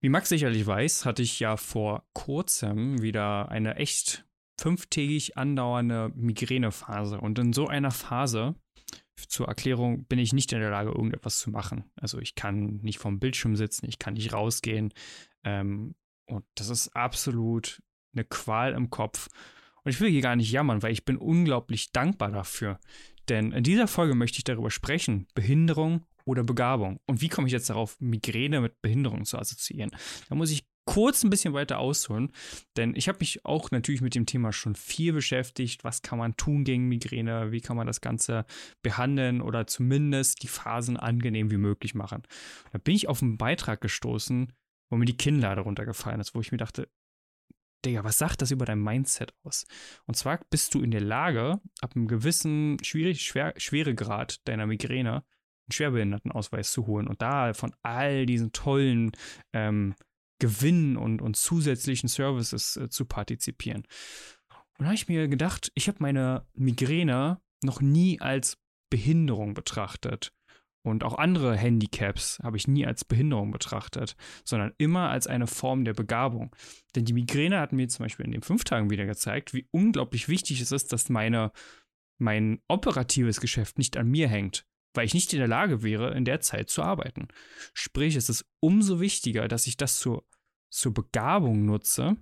Wie Max sicherlich weiß, hatte ich ja vor kurzem wieder eine echt fünftägig andauernde Migränephase. Und in so einer Phase, zur Erklärung, bin ich nicht in der Lage, irgendetwas zu machen. Also ich kann nicht vom Bildschirm sitzen, ich kann nicht rausgehen. Ähm, und das ist absolut eine Qual im Kopf. Und ich will hier gar nicht jammern, weil ich bin unglaublich dankbar dafür. Denn in dieser Folge möchte ich darüber sprechen, Behinderung oder Begabung. Und wie komme ich jetzt darauf, Migräne mit Behinderung zu assoziieren? Da muss ich kurz ein bisschen weiter ausholen, denn ich habe mich auch natürlich mit dem Thema schon viel beschäftigt. Was kann man tun gegen Migräne? Wie kann man das Ganze behandeln oder zumindest die Phasen angenehm wie möglich machen? Da bin ich auf einen Beitrag gestoßen, wo mir die Kinnlade runtergefallen ist, wo ich mir dachte, Digga, was sagt das über dein Mindset aus? Und zwar bist du in der Lage, ab einem gewissen schwierig, schwer, Schweregrad deiner Migräne einen Schwerbehindertenausweis zu holen und da von all diesen tollen ähm, Gewinnen und, und zusätzlichen Services äh, zu partizipieren. Und da habe ich mir gedacht, ich habe meine Migräne noch nie als Behinderung betrachtet. Und auch andere Handicaps habe ich nie als Behinderung betrachtet, sondern immer als eine Form der Begabung. Denn die Migräne hat mir zum Beispiel in den fünf Tagen wieder gezeigt, wie unglaublich wichtig es ist, dass meine, mein operatives Geschäft nicht an mir hängt, weil ich nicht in der Lage wäre, in der Zeit zu arbeiten. Sprich, es ist umso wichtiger, dass ich das zur, zur Begabung nutze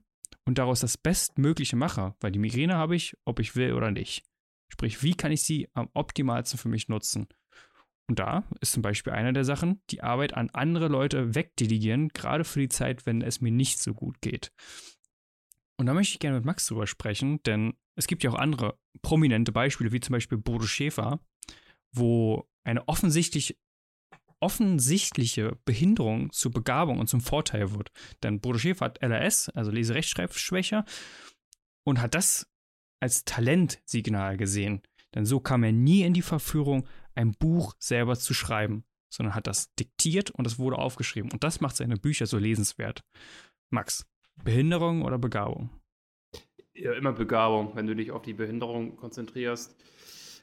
und daraus das Bestmögliche mache, weil die Migräne habe ich, ob ich will oder nicht. Sprich, wie kann ich sie am optimalsten für mich nutzen? Und da ist zum Beispiel eine der Sachen, die Arbeit an andere Leute wegdelegieren, gerade für die Zeit, wenn es mir nicht so gut geht. Und da möchte ich gerne mit Max drüber sprechen, denn es gibt ja auch andere prominente Beispiele, wie zum Beispiel Bodo Schäfer, wo eine offensichtlich, offensichtliche Behinderung zur Begabung und zum Vorteil wird. Denn Bodo Schäfer hat LRS, also Leserechtschreibschwäche, und hat das als Talentsignal gesehen. Denn so kam er nie in die Verführung, ein Buch selber zu schreiben, sondern hat das diktiert und es wurde aufgeschrieben. Und das macht seine Bücher so lesenswert. Max, Behinderung oder Begabung? Ja, immer Begabung, wenn du dich auf die Behinderung konzentrierst.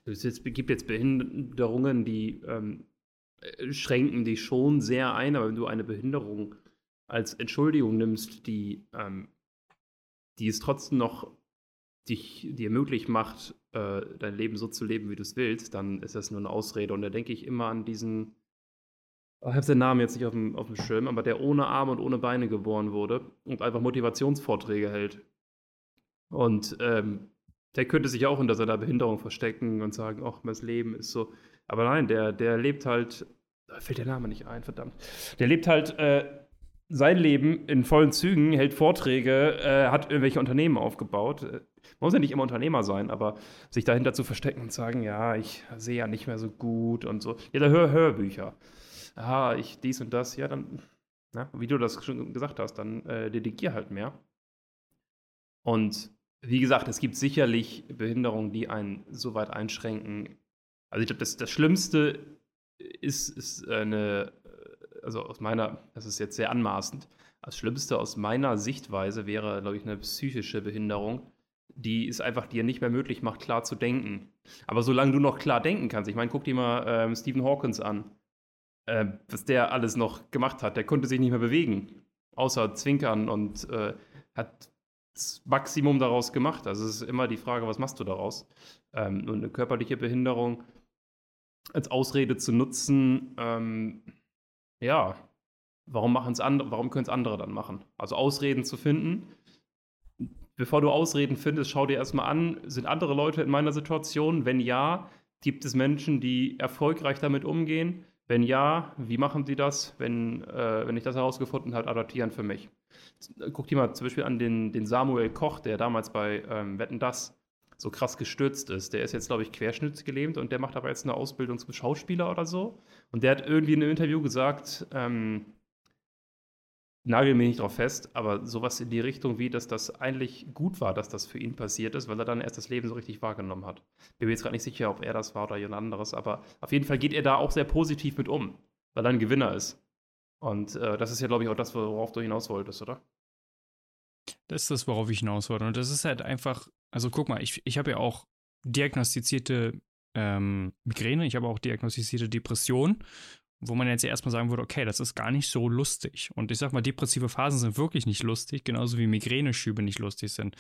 Es gibt jetzt Behinderungen, die ähm, schränken dich schon sehr ein, aber wenn du eine Behinderung als Entschuldigung nimmst, die, ähm, die es trotzdem noch dich, dir möglich macht, äh, dein Leben so zu leben, wie du es willst, dann ist das nur eine Ausrede. Und da denke ich immer an diesen, oh, ich habe seinen Namen jetzt nicht auf dem, auf dem Schirm, aber der ohne Arme und ohne Beine geboren wurde und einfach Motivationsvorträge hält. Und ähm, der könnte sich auch unter seiner Behinderung verstecken und sagen, ach, mein Leben ist so. Aber nein, der, der lebt halt, da fällt der Name nicht ein, verdammt. Der lebt halt äh, sein Leben in vollen Zügen, hält Vorträge, äh, hat irgendwelche Unternehmen aufgebaut. Äh, muss ja nicht immer Unternehmer sein, aber sich dahinter zu verstecken und sagen, ja, ich sehe ja nicht mehr so gut und so. Ja, da hör Hörbücher. Ah, ich dies und das, ja, dann, na, wie du das schon gesagt hast, dann äh, delegier halt mehr. Und wie gesagt, es gibt sicherlich Behinderungen, die einen so weit einschränken. Also ich glaube, das, das Schlimmste ist, ist eine also aus meiner, das ist jetzt sehr anmaßend, das Schlimmste aus meiner Sichtweise wäre, glaube ich, eine psychische Behinderung, die es einfach dir nicht mehr möglich macht, klar zu denken. Aber solange du noch klar denken kannst, ich meine, guck dir mal ähm, Stephen Hawkins an, äh, was der alles noch gemacht hat. Der konnte sich nicht mehr bewegen, außer zwinkern und äh, hat Maximum daraus gemacht. Also es ist immer die Frage, was machst du daraus? Ähm, und eine körperliche Behinderung als Ausrede zu nutzen, ähm, ja, warum machen es andere, warum können es andere dann machen? Also Ausreden zu finden. Bevor du Ausreden findest, schau dir erstmal an, sind andere Leute in meiner Situation? Wenn ja, gibt es Menschen, die erfolgreich damit umgehen? Wenn ja, wie machen sie das? Wenn, äh, wenn ich das herausgefunden habe, adaptieren für mich. Guck dir mal zum Beispiel an den, den Samuel Koch, der damals bei ähm, Wetten Das so krass gestürzt ist. Der ist jetzt, glaube ich, querschnittsgelähmt und der macht aber jetzt eine Ausbildung zum Schauspieler oder so. Und der hat irgendwie in einem Interview gesagt, ähm, nagel mich nicht drauf fest, aber sowas in die Richtung wie, dass das eigentlich gut war, dass das für ihn passiert ist, weil er dann erst das Leben so richtig wahrgenommen hat. Bin mir jetzt gerade nicht sicher, ob er das war oder jemand anderes, aber auf jeden Fall geht er da auch sehr positiv mit um, weil er ein Gewinner ist. Und äh, das ist ja, glaube ich, auch das, worauf du hinaus wolltest, oder? Das ist das, worauf ich hinaus wollte. Und das ist halt einfach, also guck mal, ich, ich habe ja auch diagnostizierte ähm, Migräne, ich habe auch diagnostizierte Depression. wo man jetzt erstmal sagen würde, okay, das ist gar nicht so lustig. Und ich sag mal, depressive Phasen sind wirklich nicht lustig, genauso wie Migräneschübe nicht lustig sind.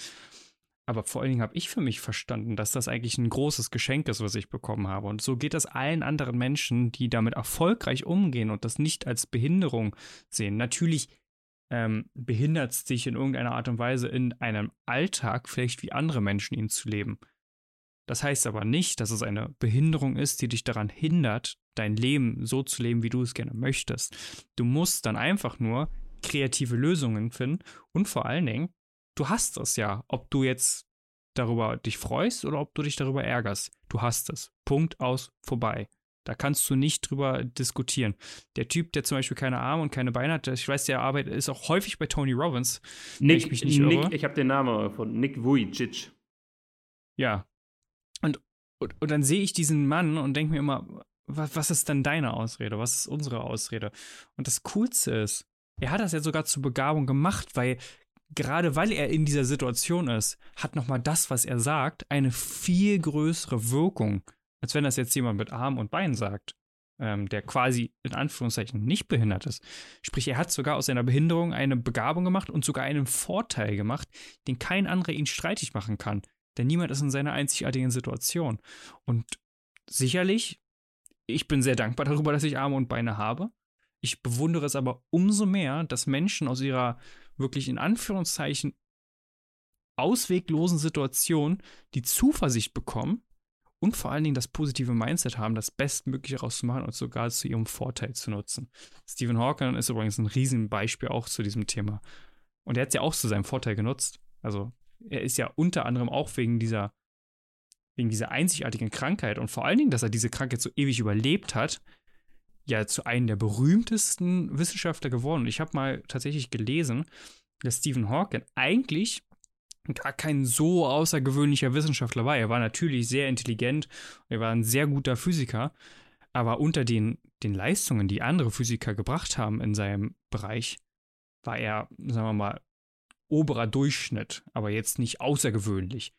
Aber vor allen Dingen habe ich für mich verstanden, dass das eigentlich ein großes Geschenk ist, was ich bekommen habe. Und so geht das allen anderen Menschen, die damit erfolgreich umgehen und das nicht als Behinderung sehen. Natürlich ähm, behindert es dich in irgendeiner Art und Weise in einem Alltag, vielleicht wie andere Menschen ihn zu leben. Das heißt aber nicht, dass es eine Behinderung ist, die dich daran hindert, dein Leben so zu leben, wie du es gerne möchtest. Du musst dann einfach nur kreative Lösungen finden und vor allen Dingen, du hast es ja, ob du jetzt darüber dich freust oder ob du dich darüber ärgerst. Du hast es. Punkt aus, vorbei. Da kannst du nicht drüber diskutieren. Der Typ, der zum Beispiel keine Arme und keine Beine hat, ich weiß, der arbeitet, ist auch häufig bei Tony Robbins. Nick, ich, Nick, ich habe den Namen von Nick Vujicic. Ja, und, und, und dann sehe ich diesen Mann und denke mir immer, was, was ist denn deine Ausrede? Was ist unsere Ausrede? Und das Coolste ist, er hat das ja sogar zur Begabung gemacht, weil gerade weil er in dieser Situation ist, hat nochmal das, was er sagt, eine viel größere Wirkung, als wenn das jetzt jemand mit Arm und Bein sagt, ähm, der quasi in Anführungszeichen nicht behindert ist. Sprich, er hat sogar aus seiner Behinderung eine Begabung gemacht und sogar einen Vorteil gemacht, den kein anderer ihn streitig machen kann. Denn niemand ist in seiner einzigartigen Situation. Und sicherlich, ich bin sehr dankbar darüber, dass ich Arme und Beine habe. Ich bewundere es aber umso mehr, dass Menschen aus ihrer wirklich in Anführungszeichen ausweglosen Situation die Zuversicht bekommen und vor allen Dingen das positive Mindset haben, das Bestmögliche rauszumachen und sogar zu ihrem Vorteil zu nutzen. Stephen Hawking ist übrigens ein Riesenbeispiel auch zu diesem Thema. Und er hat es ja auch zu seinem Vorteil genutzt. Also er ist ja unter anderem auch wegen dieser, wegen dieser einzigartigen Krankheit und vor allen Dingen, dass er diese Krankheit so ewig überlebt hat, ja zu einem der berühmtesten Wissenschaftler geworden. Ich habe mal tatsächlich gelesen, dass Stephen Hawking eigentlich gar kein so außergewöhnlicher Wissenschaftler war. Er war natürlich sehr intelligent, er war ein sehr guter Physiker, aber unter den, den Leistungen, die andere Physiker gebracht haben in seinem Bereich, war er, sagen wir mal, oberer Durchschnitt, aber jetzt nicht außergewöhnlich.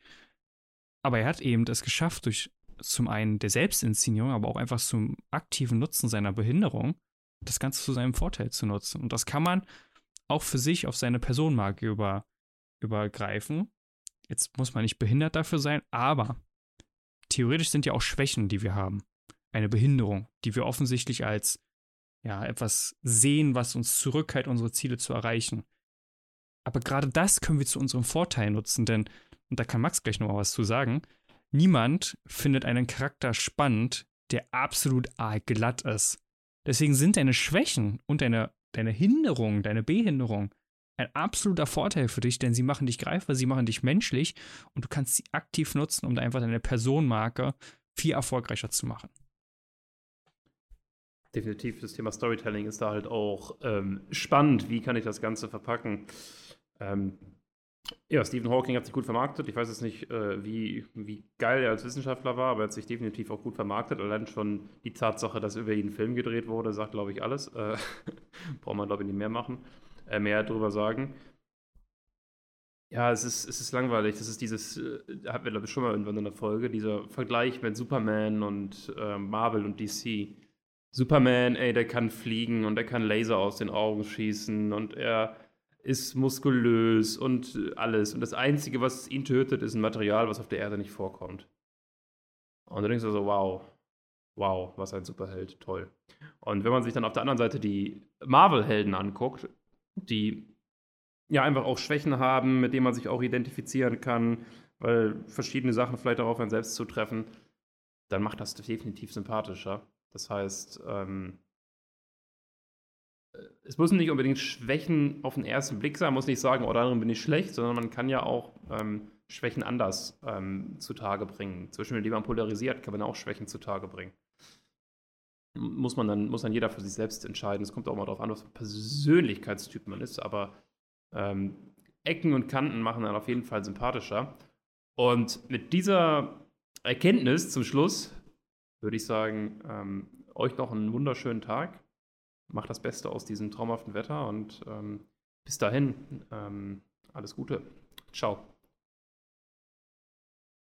Aber er hat eben das geschafft, durch zum einen der Selbstinszenierung, aber auch einfach zum aktiven Nutzen seiner Behinderung, das Ganze zu seinem Vorteil zu nutzen. Und das kann man auch für sich auf seine Personenmarke über, übergreifen. Jetzt muss man nicht behindert dafür sein, aber theoretisch sind ja auch Schwächen, die wir haben. Eine Behinderung, die wir offensichtlich als ja, etwas sehen, was uns zurückhält, unsere Ziele zu erreichen. Aber gerade das können wir zu unserem Vorteil nutzen, denn, und da kann Max gleich noch mal was zu sagen, niemand findet einen Charakter spannend, der absolut glatt ist. Deswegen sind deine Schwächen und deine, deine Hinderung, deine Behinderung ein absoluter Vorteil für dich, denn sie machen dich greifbar, sie machen dich menschlich und du kannst sie aktiv nutzen, um einfach deine Personenmarke viel erfolgreicher zu machen. Definitiv, das Thema Storytelling ist da halt auch ähm, spannend. Wie kann ich das Ganze verpacken? Ähm, ja, Stephen Hawking hat sich gut vermarktet. Ich weiß jetzt nicht, äh, wie, wie geil er als Wissenschaftler war, aber er hat sich definitiv auch gut vermarktet. Allein schon die Tatsache, dass über ihn ein Film gedreht wurde, sagt, glaube ich, alles. Äh, braucht man, glaube ich, nicht mehr machen, äh, mehr darüber sagen. Ja, es ist, es ist langweilig. Das ist dieses, äh, hatten wir, glaube ich, schon mal irgendwann in der Folge, dieser Vergleich mit Superman und Marvel und DC. Superman, ey, der kann fliegen und der kann Laser aus den Augen schießen und er ist muskulös und alles. Und das Einzige, was ihn tötet, ist ein Material, was auf der Erde nicht vorkommt. Und du denkst also, wow, wow, was ein Superheld, toll. Und wenn man sich dann auf der anderen Seite die Marvel-Helden anguckt, die ja einfach auch Schwächen haben, mit denen man sich auch identifizieren kann, weil verschiedene Sachen vielleicht auch auf einen selbst zutreffen, dann macht das definitiv sympathischer. Das heißt, ähm, es müssen nicht unbedingt Schwächen auf den ersten Blick sein, man muss nicht sagen, oh, darin bin ich schlecht, sondern man kann ja auch ähm, Schwächen anders ähm, zutage bringen. Zwischen indem man polarisiert, kann man auch Schwächen zutage bringen. Muss man dann, muss dann jeder für sich selbst entscheiden. Es kommt auch mal darauf an, was für Persönlichkeitstyp man ist, aber ähm, Ecken und Kanten machen dann auf jeden Fall sympathischer. Und mit dieser Erkenntnis zum Schluss würde ich sagen, ähm, euch noch einen wunderschönen Tag macht das Beste aus diesem traumhaften Wetter und ähm, bis dahin, ähm, alles Gute. Ciao.